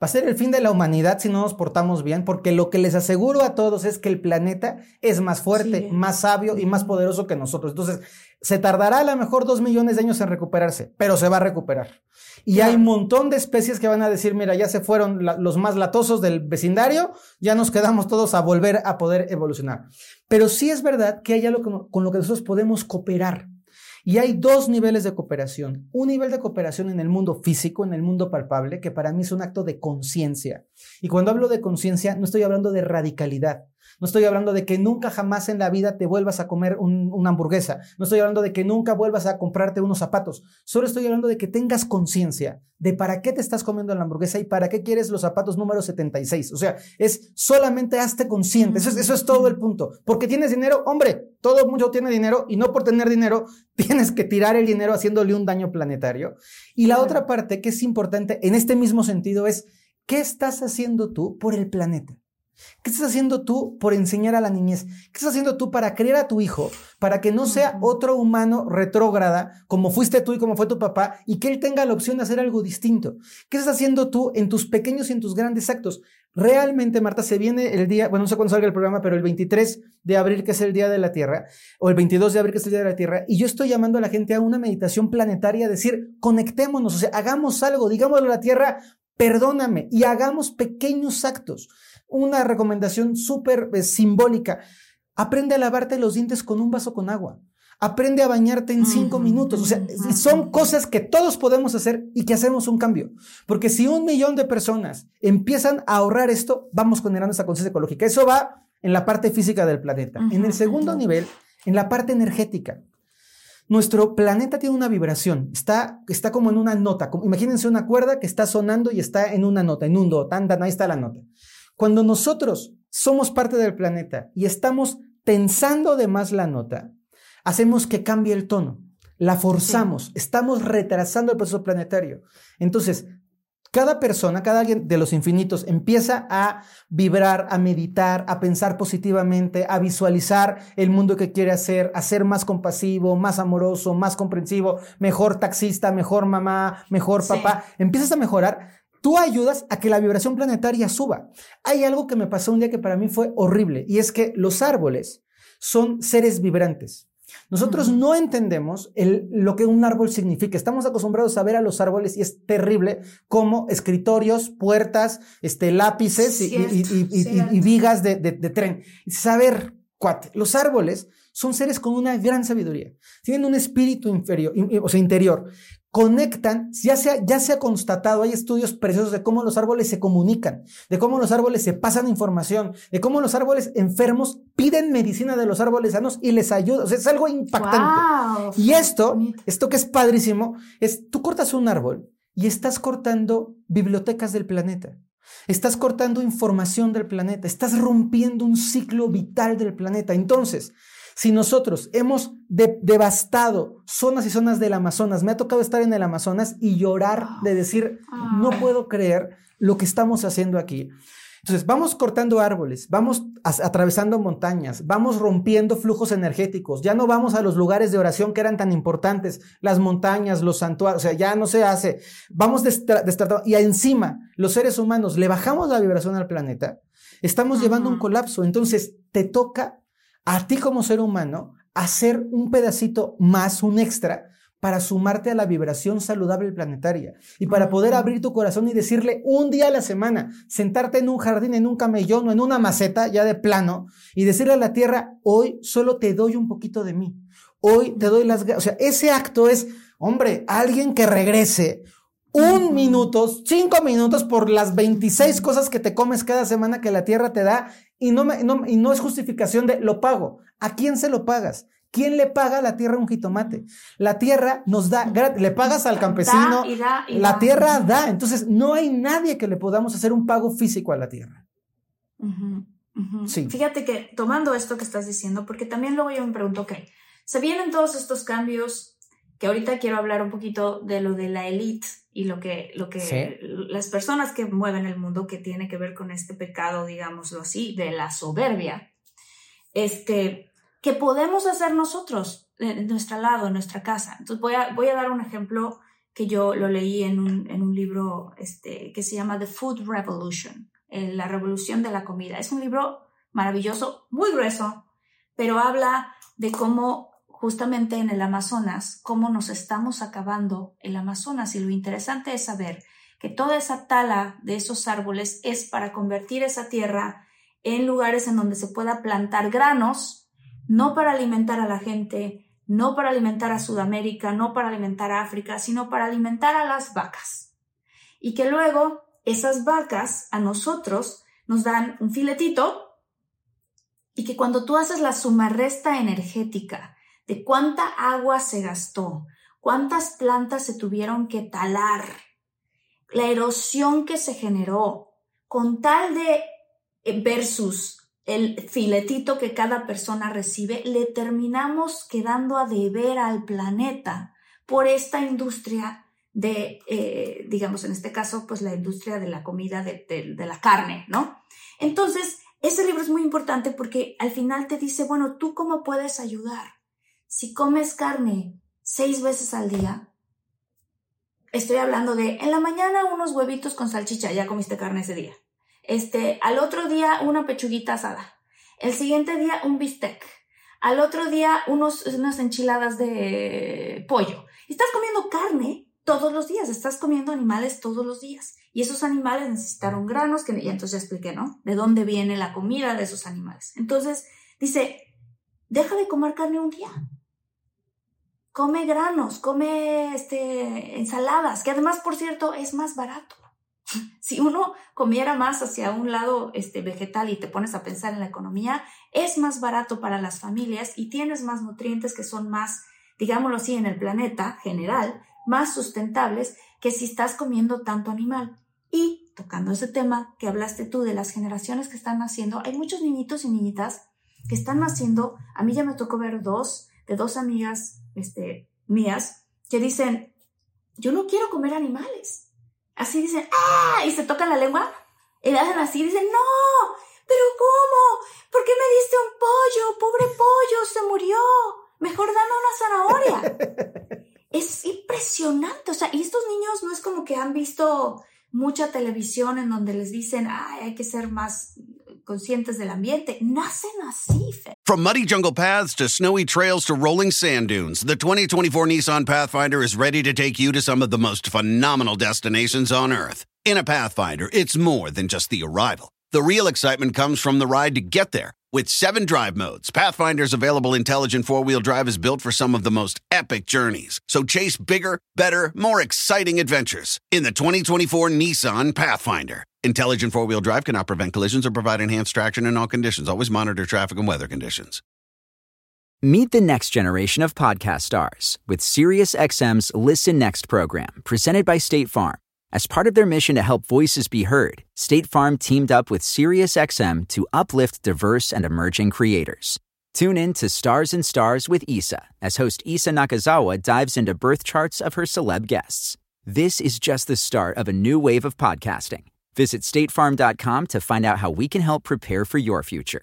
Va a ser el fin de la humanidad si no nos portamos bien, porque lo que les aseguro a todos es que el planeta es más fuerte, más sabio y más poderoso que nosotros. Entonces, se tardará a lo mejor dos millones de años en recuperarse, pero se va a recuperar. Y hay un montón de especies que van a decir, mira, ya se fueron los más latosos del vecindario, ya nos quedamos todos a volver a poder evolucionar. Pero sí es verdad que hay algo con lo que nosotros podemos cooperar. Y hay dos niveles de cooperación. Un nivel de cooperación en el mundo físico, en el mundo palpable, que para mí es un acto de conciencia. Y cuando hablo de conciencia, no estoy hablando de radicalidad. No estoy hablando de que nunca jamás en la vida te vuelvas a comer una hamburguesa. No estoy hablando de que nunca vuelvas a comprarte unos zapatos. Solo estoy hablando de que tengas conciencia de para qué te estás comiendo la hamburguesa y para qué quieres los zapatos número 76. O sea, es solamente hazte consciente. Eso es, eso es todo el punto. Porque tienes dinero, hombre, todo mundo tiene dinero y no por tener dinero *laughs* tienes que tirar el dinero haciéndole un daño planetario. Y la otra parte que es importante en este mismo sentido es, ¿qué estás haciendo tú por el planeta? ¿Qué estás haciendo tú por enseñar a la niñez? ¿Qué estás haciendo tú para criar a tu hijo, para que no sea otro humano retrógrada como fuiste tú y como fue tu papá, y que él tenga la opción de hacer algo distinto? ¿Qué estás haciendo tú en tus pequeños y en tus grandes actos? Realmente, Marta, se viene el día, bueno, no sé cuándo salga el programa, pero el 23 de abril, que es el Día de la Tierra, o el 22 de abril, que es el Día de la Tierra, y yo estoy llamando a la gente a una meditación planetaria, a decir, conectémonos, o sea, hagamos algo, digámosle a la Tierra, perdóname, y hagamos pequeños actos una recomendación súper eh, simbólica. Aprende a lavarte los dientes con un vaso con agua. Aprende a bañarte en cinco minutos. O sea, son cosas que todos podemos hacer y que hacemos un cambio. Porque si un millón de personas empiezan a ahorrar esto, vamos generando esa conciencia ecológica. Eso va en la parte física del planeta. En el segundo nivel, en la parte energética. Nuestro planeta tiene una vibración, está, está como en una nota. imagínense una cuerda que está sonando y está en una nota, en un do, tan, ahí está la nota. Cuando nosotros somos parte del planeta y estamos tensando de más la nota, hacemos que cambie el tono, la forzamos, estamos retrasando el proceso planetario. Entonces, cada persona, cada alguien de los infinitos empieza a vibrar, a meditar, a pensar positivamente, a visualizar el mundo que quiere hacer, a ser más compasivo, más amoroso, más comprensivo, mejor taxista, mejor mamá, mejor papá. Empiezas a mejorar. Tú ayudas a que la vibración planetaria suba. Hay algo que me pasó un día que para mí fue horrible y es que los árboles son seres vibrantes. Nosotros no entendemos lo que un árbol significa. Estamos acostumbrados a ver a los árboles y es terrible como escritorios, puertas, este, lápices y, vigas de, de tren. Saber, cuate, los árboles son seres con una gran sabiduría. Tienen un espíritu inferior, o sea, interior conectan, ya se, ha, ya se ha constatado, hay estudios preciosos de cómo los árboles se comunican, de cómo los árboles se pasan información, de cómo los árboles enfermos piden medicina de los árboles sanos y les ayuda. O sea, es algo impactante. Y esto, esto que es padrísimo, es tú cortas un árbol y estás cortando bibliotecas del planeta. Estás cortando información del planeta, estás rompiendo un ciclo vital del planeta. Entonces, si nosotros hemos devastado zonas y zonas del Amazonas, me ha tocado estar en el Amazonas y llorar de decir, no puedo creer lo que estamos haciendo aquí. Entonces, vamos cortando árboles, vamos atravesando montañas, vamos rompiendo flujos energéticos, ya no vamos a los lugares de oración que eran tan importantes, las montañas, los santuarios, o sea, ya no se hace. Vamos destratando y encima, los seres humanos le bajamos la vibración al planeta, estamos llevando un colapso. Entonces, te toca a ti como ser humano hacer un pedacito más, un extra, para sumarte a la vibración saludable planetaria y para poder abrir tu corazón y decirle un día a la semana, sentarte en un jardín, en un camellón o en una maceta ya de plano y decirle a la tierra, hoy solo te doy un poquito de mí, hoy te doy las... O sea, ese acto es, hombre, alguien que regrese un minuto, cinco minutos por las 26 cosas que te comes cada semana que la tierra te da y no, y no es justificación de lo pago. ¿A quién se lo pagas? ¿Quién le paga a la tierra un jitomate? La tierra nos da, le pagas al campesino, la tierra da. Entonces, no hay nadie que le podamos hacer un pago físico a la tierra. Sí. Fíjate que tomando esto que estás diciendo, porque también luego yo me pregunto, ok, se vienen todos estos cambios que ahorita quiero hablar un poquito de lo de la élite y lo que, lo que las personas que mueven el mundo que tiene que ver con este pecado, digámoslo así, de la soberbia, este, que podemos hacer nosotros en nuestro lado, en nuestra casa. Entonces voy a, voy a dar un ejemplo que yo lo leí en un, en un libro este, que se llama The Food Revolution, eh, la revolución de la comida. Es un libro maravilloso, muy grueso, pero habla de cómo justamente en el Amazonas, cómo nos estamos acabando el Amazonas. Y lo interesante es saber que toda esa tala de esos árboles es para convertir esa tierra en lugares en donde se pueda plantar granos, no para alimentar a la gente, no para alimentar a Sudamérica, no para alimentar a África, sino para alimentar a las vacas. Y que luego esas vacas a nosotros nos dan un filetito y que cuando tú haces la sumarresta energética de cuánta agua se gastó, cuántas plantas se tuvieron que talar, la erosión que se generó, con tal de eh, versus el filetito que cada persona recibe, le terminamos quedando a deber al planeta por esta industria de, eh, digamos, en este caso, pues la industria de la comida, de, de la carne, ¿no? Entonces, ese libro es muy importante porque al final te dice, bueno, ¿tú cómo puedes ayudar? Si comes carne seis veces al día, estoy hablando de en la mañana unos huevitos con salchicha, ya comiste carne ese día. Este, al otro día una pechuguita asada. El siguiente día un bistec. Al otro día unos, unas enchiladas de pollo. Estás comiendo carne todos los días, estás comiendo animales todos los días. Y esos animales necesitaron granos, que ya entonces ya expliqué, ¿no? De dónde viene la comida de esos animales. Entonces, dice, deja de comer carne un día. Come granos, come este, ensaladas, que además, por cierto, es más barato. *laughs* Si uno comiera más hacia un lado este, vegetal y te pones a pensar en la economía, es más barato para las familias y tienes más nutrientes que son más, digámoslo así, en el planeta general, más sustentables que si estás comiendo tanto animal. Y tocando ese tema que hablaste tú de las generaciones que están naciendo, hay muchos niñitos y niñitas que están naciendo. A mí ya me tocó ver dos, de dos amigas este, mías, que dicen, yo no quiero comer animales. Así dicen, ¡ah! Y se tocan la lengua y le hacen así, dicen, no, pero ¿cómo? ¿Por qué me diste un pollo? Pobre pollo, se murió. Mejor dame una zanahoria. *laughs* es impresionante. O sea, y estos niños no es como que han visto mucha televisión en donde les dicen, Ay, hay que ser más conscientes del ambiente. Nacen así. From muddy jungle paths to snowy trails to rolling sand dunes, the 2024 Nissan Pathfinder is ready to take you to some of the most phenomenal destinations on Earth. In a Pathfinder, it's more than just the arrival. The real excitement comes from the ride to get there. With seven drive modes, Pathfinder's available intelligent four wheel drive is built for some of the most epic journeys. So chase bigger, better, more exciting adventures in the 2024 Nissan Pathfinder. Intelligent four wheel drive cannot prevent collisions or provide enhanced traction in all conditions. Always monitor traffic and weather conditions. Meet the next generation of podcast stars with SiriusXM's Listen Next program, presented by State Farm. As part of their mission to help voices be heard, State Farm teamed up with SiriusXM to uplift diverse and emerging creators. Tune in to Stars and Stars with Isa as host Isa Nakazawa dives into birth charts of her celeb guests. This is just the start of a new wave of podcasting. Visit statefarm.com to find out how we can help prepare for your future.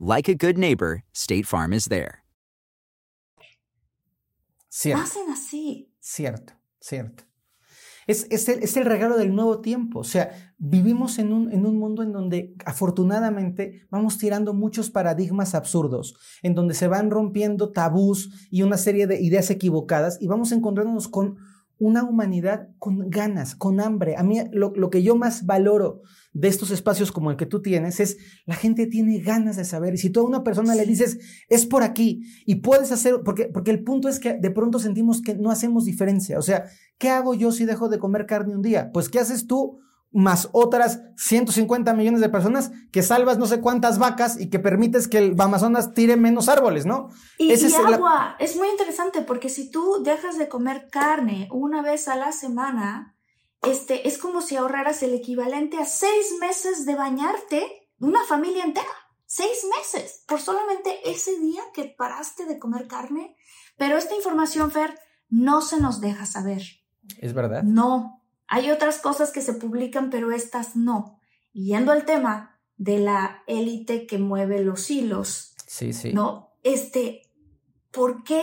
Like a good neighbor, State Farm is there. Cierto. Nacen así. Cierto, cierto. Es, es, el, es, el, regalo del nuevo tiempo. O sea, vivimos en un, en un mundo en donde afortunadamente vamos tirando muchos paradigmas absurdos, en donde se van rompiendo tabús y una serie de ideas equivocadas y vamos encontrándonos con una humanidad con ganas, con hambre. A mí lo, lo, que yo más valoro de estos espacios como el que tú tienes es la gente tiene ganas de saber. Y si tú a una persona le dices, es por aquí, y puedes hacer, porque, porque el punto es que de pronto sentimos que no hacemos diferencia. O sea, ¿qué hago yo si dejo de comer carne un día? Pues, ¿qué haces tú? Más otras 150 millones de personas que salvas no sé cuántas vacas y que permites que el Amazonas tire menos árboles, ¿no? Y, Ese y es agua, la... es muy interesante porque si tú dejas de comer carne una vez a la semana, este, es como si ahorraras el equivalente a seis meses de bañarte una familia entera. Seis meses por solamente ese día que paraste de comer carne. Pero esta información, Fer, no se nos deja saber. ¿Es verdad? No, hay otras cosas que se publican, pero estas no. Y yendo al tema de la élite que mueve los hilos. Sí, sí. No, este, ¿por qué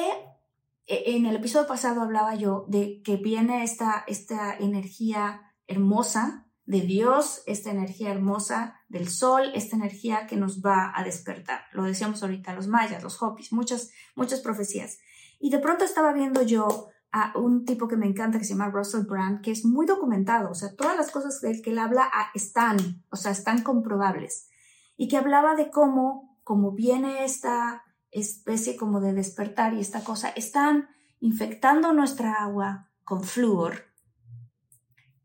e, en el episodio pasado hablaba yo de que viene esta, esta energía hermosa de Dios, esta energía hermosa del sol, esta energía que nos va a despertar. Lo decíamos ahorita los mayas, los hopis, muchas, muchas profecías. Y de pronto estaba viendo yo a un tipo que me encanta que se llama Russell Brand, que es muy documentado, o sea, todas las cosas del que él habla ah, están, o sea, están comprobables. Y que hablaba de cómo, como viene esta especie como de despertar y esta cosa, están infectando nuestra agua con flúor,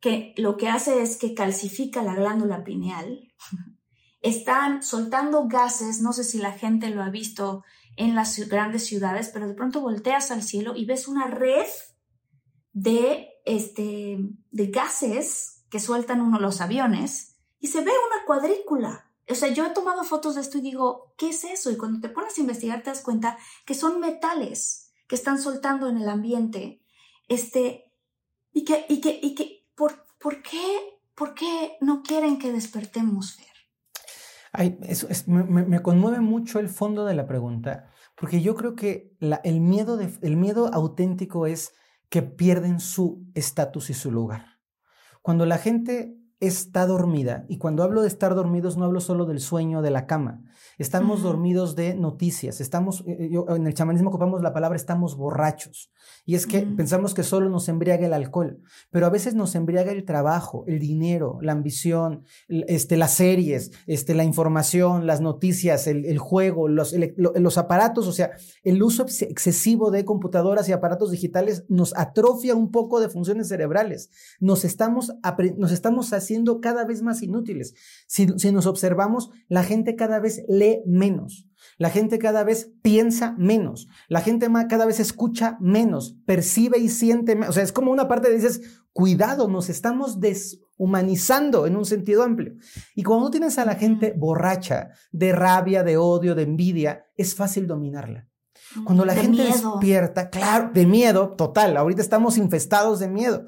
que lo que hace es que calcifica la glándula pineal. *laughs* Están soltando gases, no sé si la gente lo ha visto en las grandes ciudades, pero de pronto volteas al cielo y ves una red de, este, de gases que sueltan uno los aviones y se ve una cuadrícula. O sea, yo he tomado fotos de esto y digo, ¿qué es eso? Y cuando te pones a investigar te das cuenta que son metales que están soltando en el ambiente. Este, y que, y que, y que, ¿por, ¿por qué, por qué no quieren que despertemos, Fer? Me, conmueve mucho el fondo de la pregunta, porque yo creo que el, miedo el miedo auténtico es que pierden su estatus y su lugar. Cuando la gente está dormida, y cuando hablo de estar dormidos no hablo solo del sueño de la cama, estamos dormidos de noticias, estamos, eh, yo, en el chamanismo ocupamos la palabra estamos borrachos, y es que pensamos que solo nos embriaga el alcohol, pero a veces nos embriaga el trabajo, el dinero, la ambición, este, las series, este, la información, las noticias, el, juego, los, los aparatos, o sea, el uso excesivo de computadoras y aparatos digitales nos atrofia un poco de funciones cerebrales, nos estamos, nos estamos haciendo cada vez más inútiles. Si, si nos observamos, la gente cada vez lee menos. La gente cada vez piensa menos. La gente cada vez escucha menos, percibe y siente menos. O sea, es como una parte de dices, cuidado, nos estamos deshumanizando en un sentido amplio. Y cuando tienes a la gente borracha de rabia, de odio, de envidia, es fácil dominarla. Cuando la gente despierta, claro, de miedo, total, ahorita estamos infestados de miedo.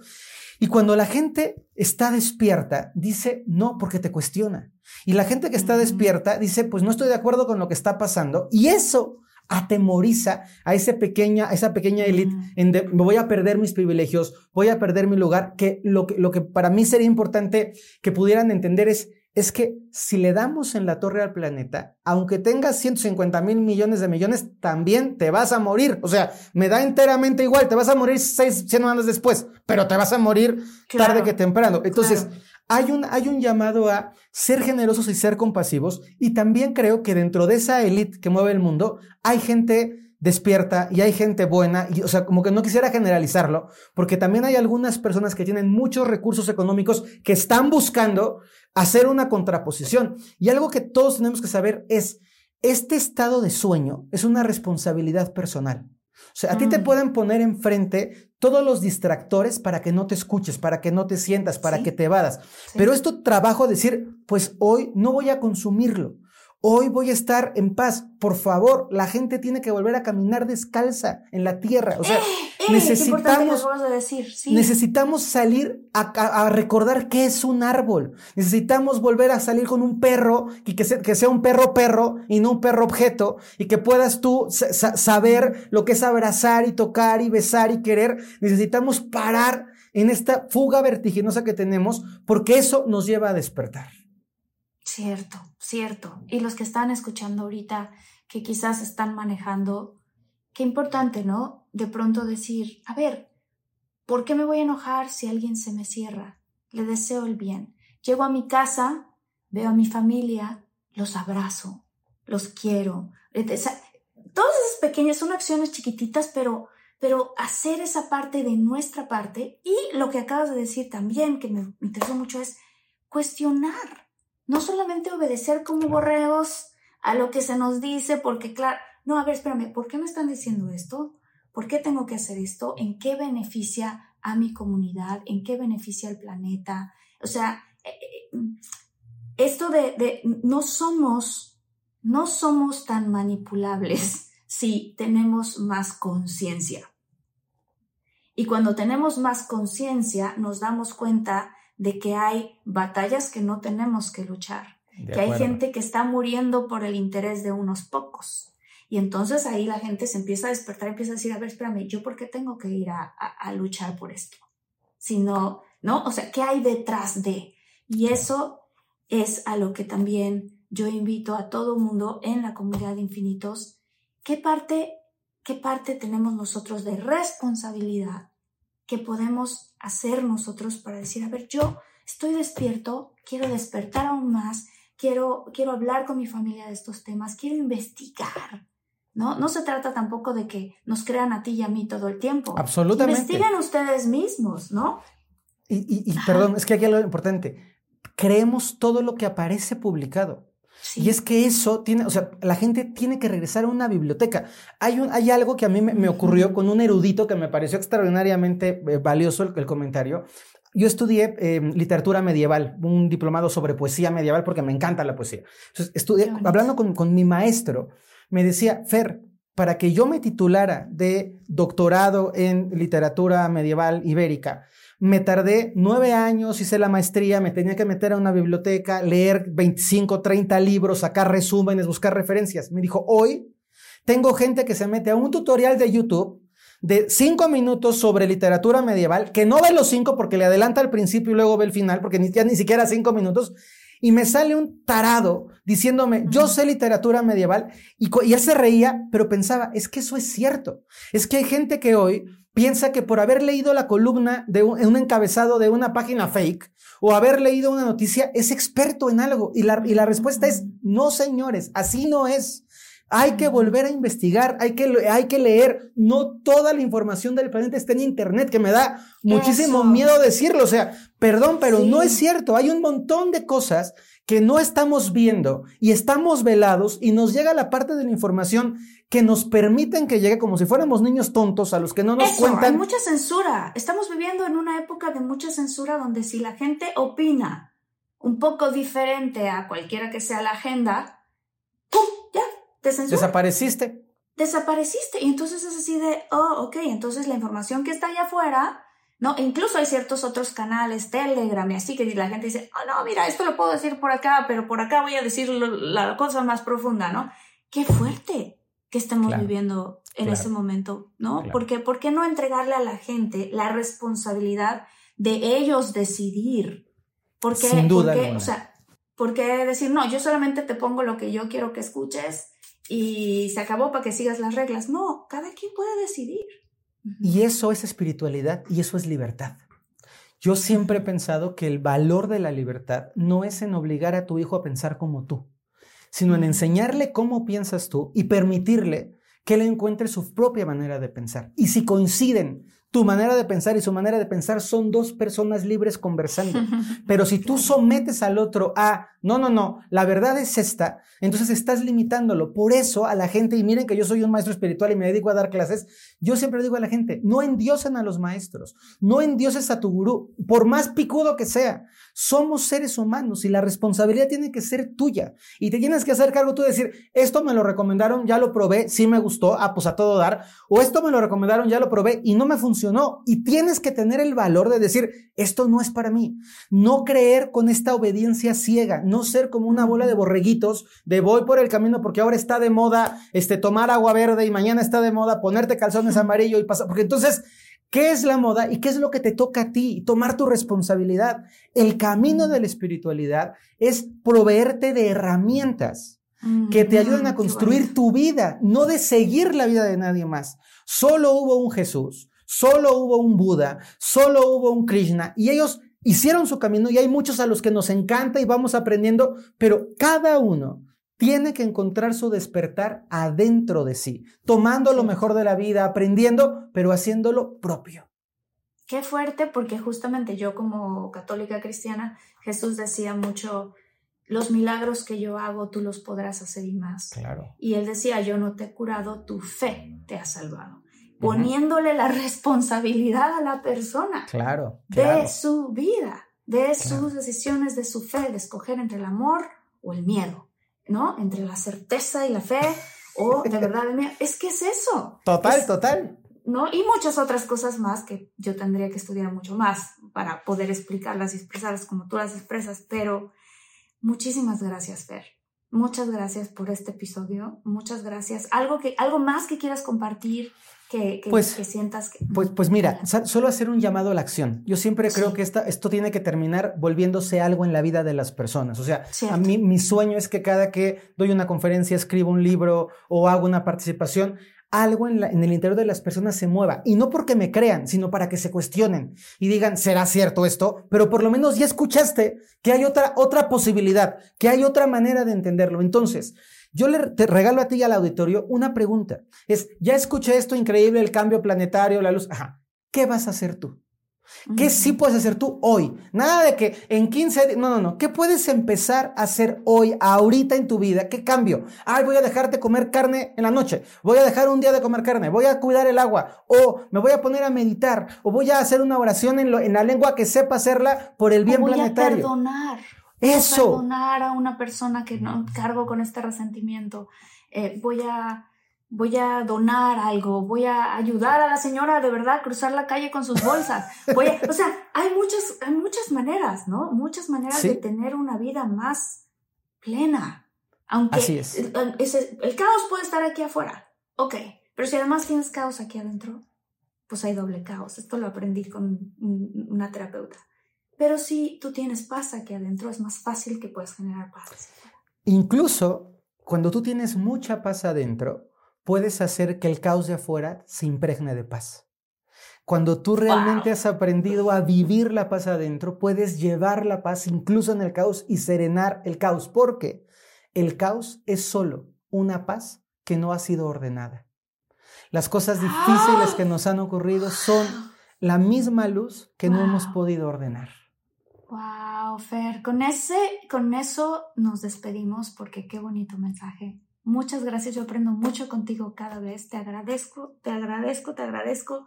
Y cuando la gente está despierta, dice no porque te cuestiona. Y la gente que está despierta dice, pues no estoy de acuerdo con lo que está pasando. Y eso atemoriza a, ese pequeña, a esa pequeña élite en de, me voy a perder mis privilegios, voy a perder mi lugar, que lo, que lo que para mí sería importante que pudieran entender es, es que si le damos en la torre al planeta, aunque tengas 150 mil millones de millones, también te vas a morir. O sea, me da enteramente igual, te vas a morir seis, 100 años después, pero te vas a morir tarde que temprano. Entonces, hay un, hay un llamado a ser generosos y ser compasivos. Y también creo que dentro de esa élite que mueve el mundo, hay gente despierta y hay gente buena. Y, o sea, como que no quisiera generalizarlo, porque también hay algunas personas que tienen muchos recursos económicos que están buscando hacer una contraposición. Y algo que todos tenemos que saber es, este estado de sueño es una responsabilidad personal. O sea, a ti te mm. pueden poner enfrente todos los distractores para que no te escuches, para que no te sientas, para que te evadas. Pero es tu trabajo decir, pues hoy no voy a consumirlo. Hoy voy a estar en paz. Por favor, la gente tiene que volver a caminar descalza en la tierra. O sea, eh, eh, necesitamos, decir. necesitamos salir a, recordar qué es un árbol. Necesitamos volver a salir con un perro y que, sea, que sea un perro perro y no un perro objeto y que puedas tú saber lo que es abrazar y tocar y besar y querer. Necesitamos parar en esta fuga vertiginosa que tenemos porque eso nos lleva a despertar. Cierto, cierto. Y los que están escuchando ahorita, que quizás están manejando, qué importante, ¿no? De pronto decir, a ver, ¿por qué me voy a enojar si alguien se me cierra? Le deseo el bien. Llego a mi casa, veo a mi familia, los abrazo, los quiero. Todas esas pequeñas son acciones chiquititas, pero, pero hacer esa parte de nuestra parte y lo que acabas de decir también, que me, interesó mucho, es cuestionar no solamente obedecer como borregos a lo que se nos dice, porque claro, no, a ver, espérame, ¿por qué me están diciendo esto? ¿Por qué tengo que hacer esto? ¿En qué beneficia a mi comunidad? ¿En qué beneficia al planeta? O sea, eh, eh, esto de, de no somos, no somos tan manipulables *laughs* si tenemos más conciencia. Y cuando tenemos más conciencia, nos damos cuenta de que hay batallas que no tenemos que luchar, que hay gente que está muriendo por el interés de unos pocos. Y entonces ahí la gente se empieza a despertar, empieza a decir, a ver, espérame, ¿yo por qué tengo que ir a, luchar por esto? Si no, ¿no? O sea, ¿qué hay detrás de? Y eso es a lo que también yo invito a todo mundo en la comunidad de infinitos. ¿Qué parte, qué parte tenemos nosotros de responsabilidad que podemos hacer nosotros para decir, a ver, yo estoy despierto, quiero despertar aún más, quiero, quiero hablar con mi familia de estos temas, quiero investigar. ¿No? no se trata tampoco de que nos crean a ti y a mí todo el tiempo. Absolutamente. Investiguen ustedes mismos, ¿no? Y, y perdón, es que aquí hay algo importante. Creemos todo lo que aparece publicado. Y es que eso tiene, o sea, la gente tiene que regresar a una biblioteca. Hay, un, hay algo que a mí me, ocurrió con un erudito que me pareció extraordinariamente eh, valioso el, comentario. Yo estudié em, literatura medieval, un diplomado sobre poesía medieval porque me encanta la poesía. Entonces, estudié, hablando con, con mi maestro, me decía, Fer, para que yo me titulara de doctorado en literatura medieval ibérica, me tardé nueve años, hice la maestría, me tenía que meter a una biblioteca, leer 25, 30 libros, sacar resúmenes, buscar referencias. Me dijo, hoy tengo gente que se mete a un tutorial de YouTube de cinco minutos sobre literatura medieval, que no ve los cinco porque le adelanta al principio y luego ve el final, porque ni, ya ni siquiera cinco minutos, y me sale un tarado diciéndome, yo sé literatura medieval, y, y él se reía, pero pensaba, es que eso es cierto. Es que hay gente que hoy piensa que por haber leído la columna de un, un encabezado de una página fake o haber leído una noticia es experto en algo. Y la, y la respuesta es, no señores, así no es. Hay que volver a investigar, hay que, hay que leer. No toda la información del planeta está en Internet, que me da muchísimo Eso. miedo decirlo. O sea, perdón, pero Sí. no es cierto. Hay un montón de cosas que no estamos viendo y estamos velados y nos llega la parte de la información que nos permiten que llegue como si fuéramos niños tontos a los que no nos Eso, hay cuentan. mucha censura. Estamos viviendo en una época de mucha censura donde si la gente opina un poco diferente a cualquiera que sea la agenda, ¡pum! Ya, te censura. Desapareciste. desapareciste. Y entonces es así de, oh, ok, entonces la información que está allá afuera, ¿no? Incluso hay ciertos otros canales, Telegram y así, que la gente dice, oh, no, mira, esto lo puedo decir por acá, pero por acá voy a decir lo- la cosa más profunda, ¿no? Qué fuerte que estemos Claro, viviendo en claro, ese momento, ¿no? claro. Porque, ¿por qué no entregarle a la gente la responsabilidad de ellos decidir? Porque, Sin duda porque, o sea, ¿por qué decir, no, yo solamente te pongo lo que yo quiero que escuches y se acabó para que sigas las reglas? No, cada quien puede decidir. Y eso es espiritualidad y eso es libertad. Yo siempre he pensado que el valor de la libertad no es en obligar a tu hijo a pensar como tú, sino en enseñarle cómo piensas tú y permitirle que él encuentre su propia manera de pensar. Y si coinciden tu manera de pensar y su manera de pensar son dos personas libres conversando. *laughs* Pero si tú sometes al otro a, no, no, no, la verdad es esta, entonces estás limitándolo. Por eso a la gente, y miren que yo soy un maestro espiritual y me dedico a dar clases, yo siempre digo a la gente, no endiosen a los maestros, no endioses a tu gurú, por más picudo que sea. Somos seres humanos y la responsabilidad tiene que ser tuya. Y te tienes que hacer cargo tú de decir, esto me lo recomendaron, ya lo probé, sí me gustó, ah, pues a todo dar, o esto me lo recomendaron, ya lo probé y no me funcionó. Y tienes que tener el valor de decir, esto no es para mí. No creer con esta obediencia ciega, no ser como una bola de borreguitos de voy por el camino porque ahora está de moda este tomar agua verde y mañana está de moda ponerte calzones amarillo y pasar, porque entonces ¿Qué es la moda y qué es lo que te toca a ti? Tomar tu responsabilidad. El camino de la espiritualidad es proveerte de herramientas que te ayuden a Mm, construir tu vida, no de seguir la vida de nadie más. Solo hubo un Jesús, solo hubo un Buda, solo hubo un Krishna y ellos hicieron su camino y hay muchos a los que nos encanta y vamos aprendiendo, pero cada uno tiene que encontrar su despertar adentro de sí, tomando lo mejor de la vida, aprendiendo, pero haciéndolo propio. Qué fuerte, porque justamente yo como católica cristiana, Jesús decía mucho, los milagros que yo hago, tú los podrás hacer y más. Claro. Y él decía, yo no te he curado, tu fe te ha salvado. Poniéndole la responsabilidad a la persona Claro, de su vida, de sus decisiones, de su fe, de escoger entre el amor o el miedo, ¿no? Entre la certeza y la fe o de *laughs* verdad el miedo. Es que es eso. Total, Es- total. ¿no? Y muchas otras cosas más que yo tendría que estudiar mucho más para poder explicarlas y expresarlas como tú las expresas, pero muchísimas gracias, Fer. Muchas gracias por este episodio. Muchas gracias. Algo que algo más que quieras compartir que, que, Pues- que sientas que Pues, pues mira, solo hacer un llamado a la acción. Yo siempre creo Sí. que esta, esto tiene que terminar volviéndose algo en la vida de las personas. O sea, Cierto. a mí mi sueño es que cada que doy una conferencia, escribo un libro o hago una participación, algo en, la- en el interior de las personas se mueva. Y no porque me crean, sino para que se cuestionen y digan, ¿será cierto esto? Pero por lo menos ya escuchaste que hay otra, otra posibilidad, que hay otra manera de entenderlo. Entonces, yo le te regalo a ti y al auditorio una pregunta. Es, ya escuché esto increíble, el cambio planetario, la luz. Ajá. ¿Qué vas a hacer tú? ¿Qué sí puedes hacer tú hoy? Nada de que en 15 días, no, no, no. ¿Qué puedes empezar a hacer hoy, ahorita en tu vida? ¿Qué cambio? Ay, voy a dejarte comer carne en la noche. Voy a dejar un día de comer carne. Voy a cuidar el agua. O me voy a poner a meditar. O voy a hacer una oración en, lo- en la lengua que sepa hacerla por el bien voy a planetario. Perdonar. Voy a Eso. perdonar a una persona que no cargo con este resentimiento. Eh, voy a voy a donar algo, voy a ayudar a la señora de verdad a cruzar la calle con sus bolsas. *laughs* Voy a- o sea, hay muchas, hay muchas maneras, ¿no? Muchas maneras Sí. de tener una vida más plena. Aunque Así es. el, el caos puede estar aquí afuera, ok, pero si además tienes caos aquí adentro, pues hay doble caos. Esto lo aprendí con una terapeuta. Pero si tú tienes paz aquí adentro, es más fácil que puedas generar paz. Incluso cuando tú tienes mucha paz adentro, puedes hacer que el caos de afuera se impregne de paz. Cuando tú realmente has aprendido a vivir la paz adentro, puedes llevar la paz incluso en el caos y serenar el caos, porque el caos es solo una paz que no ha sido ordenada. Las cosas difíciles que nos han ocurrido son la misma luz que no hemos podido ordenar. Wow, Fer, con ese, con eso nos despedimos porque qué bonito mensaje. Muchas gracias, yo aprendo mucho contigo cada vez. Te agradezco, te agradezco, te agradezco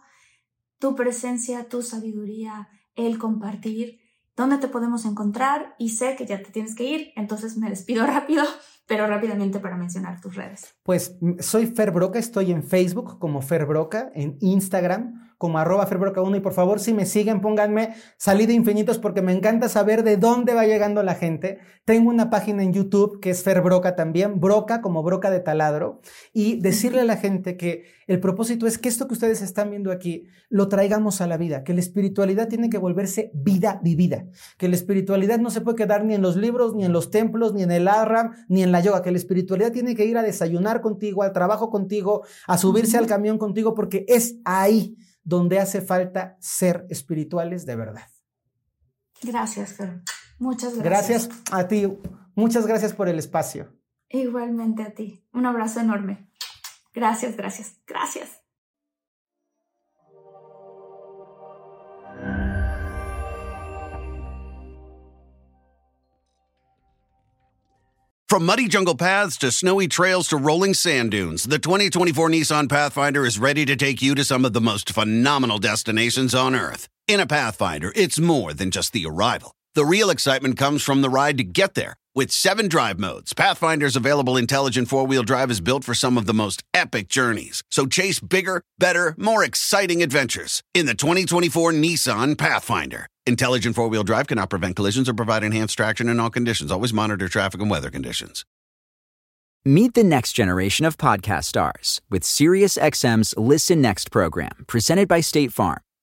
tu presencia, tu sabiduría, el compartir, dónde te podemos encontrar y sé que ya te tienes que ir, entonces me despido *laughs* rápido pero rápidamente para mencionar tus redes. Pues soy Fer Broca, estoy en Facebook como Fer Broca, en Instagram como arroba ferbroca1 y por favor si me siguen pónganme salida infinitos porque me encanta saber de dónde va llegando la gente. Tengo una página en YouTube que es Ferbroca también, Broca como Broca de taladro y decirle a la gente que el propósito es que esto que ustedes están viendo aquí lo traigamos a la vida, que la espiritualidad tiene que volverse vida vivida, que la espiritualidad no se puede quedar ni en los libros, ni en los templos, ni en el Arram, ni en la yoga, que la espiritualidad tiene que ir a desayunar contigo, al trabajo contigo, a subirse al camión contigo porque es ahí donde hace falta ser espirituales de verdad. Gracias, Fer. Muchas gracias. Gracias a ti. Muchas gracias por el espacio. Igualmente a ti. Un abrazo enorme. Gracias, gracias, gracias. From muddy jungle paths to snowy trails to rolling sand dunes, the 2024 Nissan Pathfinder is ready to take you to some of the most phenomenal destinations on Earth. In a Pathfinder, it's more than just the arrival. The real excitement comes from the ride to get there. With seven drive modes, Pathfinder's available intelligent four wheel drive is built for some of the most epic journeys. So chase bigger, better, more exciting adventures in the 2024 Nissan Pathfinder. Intelligent four wheel drive cannot prevent collisions or provide enhanced traction in all conditions. Always monitor traffic and weather conditions. Meet the next generation of podcast stars with SiriusXM's Listen Next program, presented by State Farm.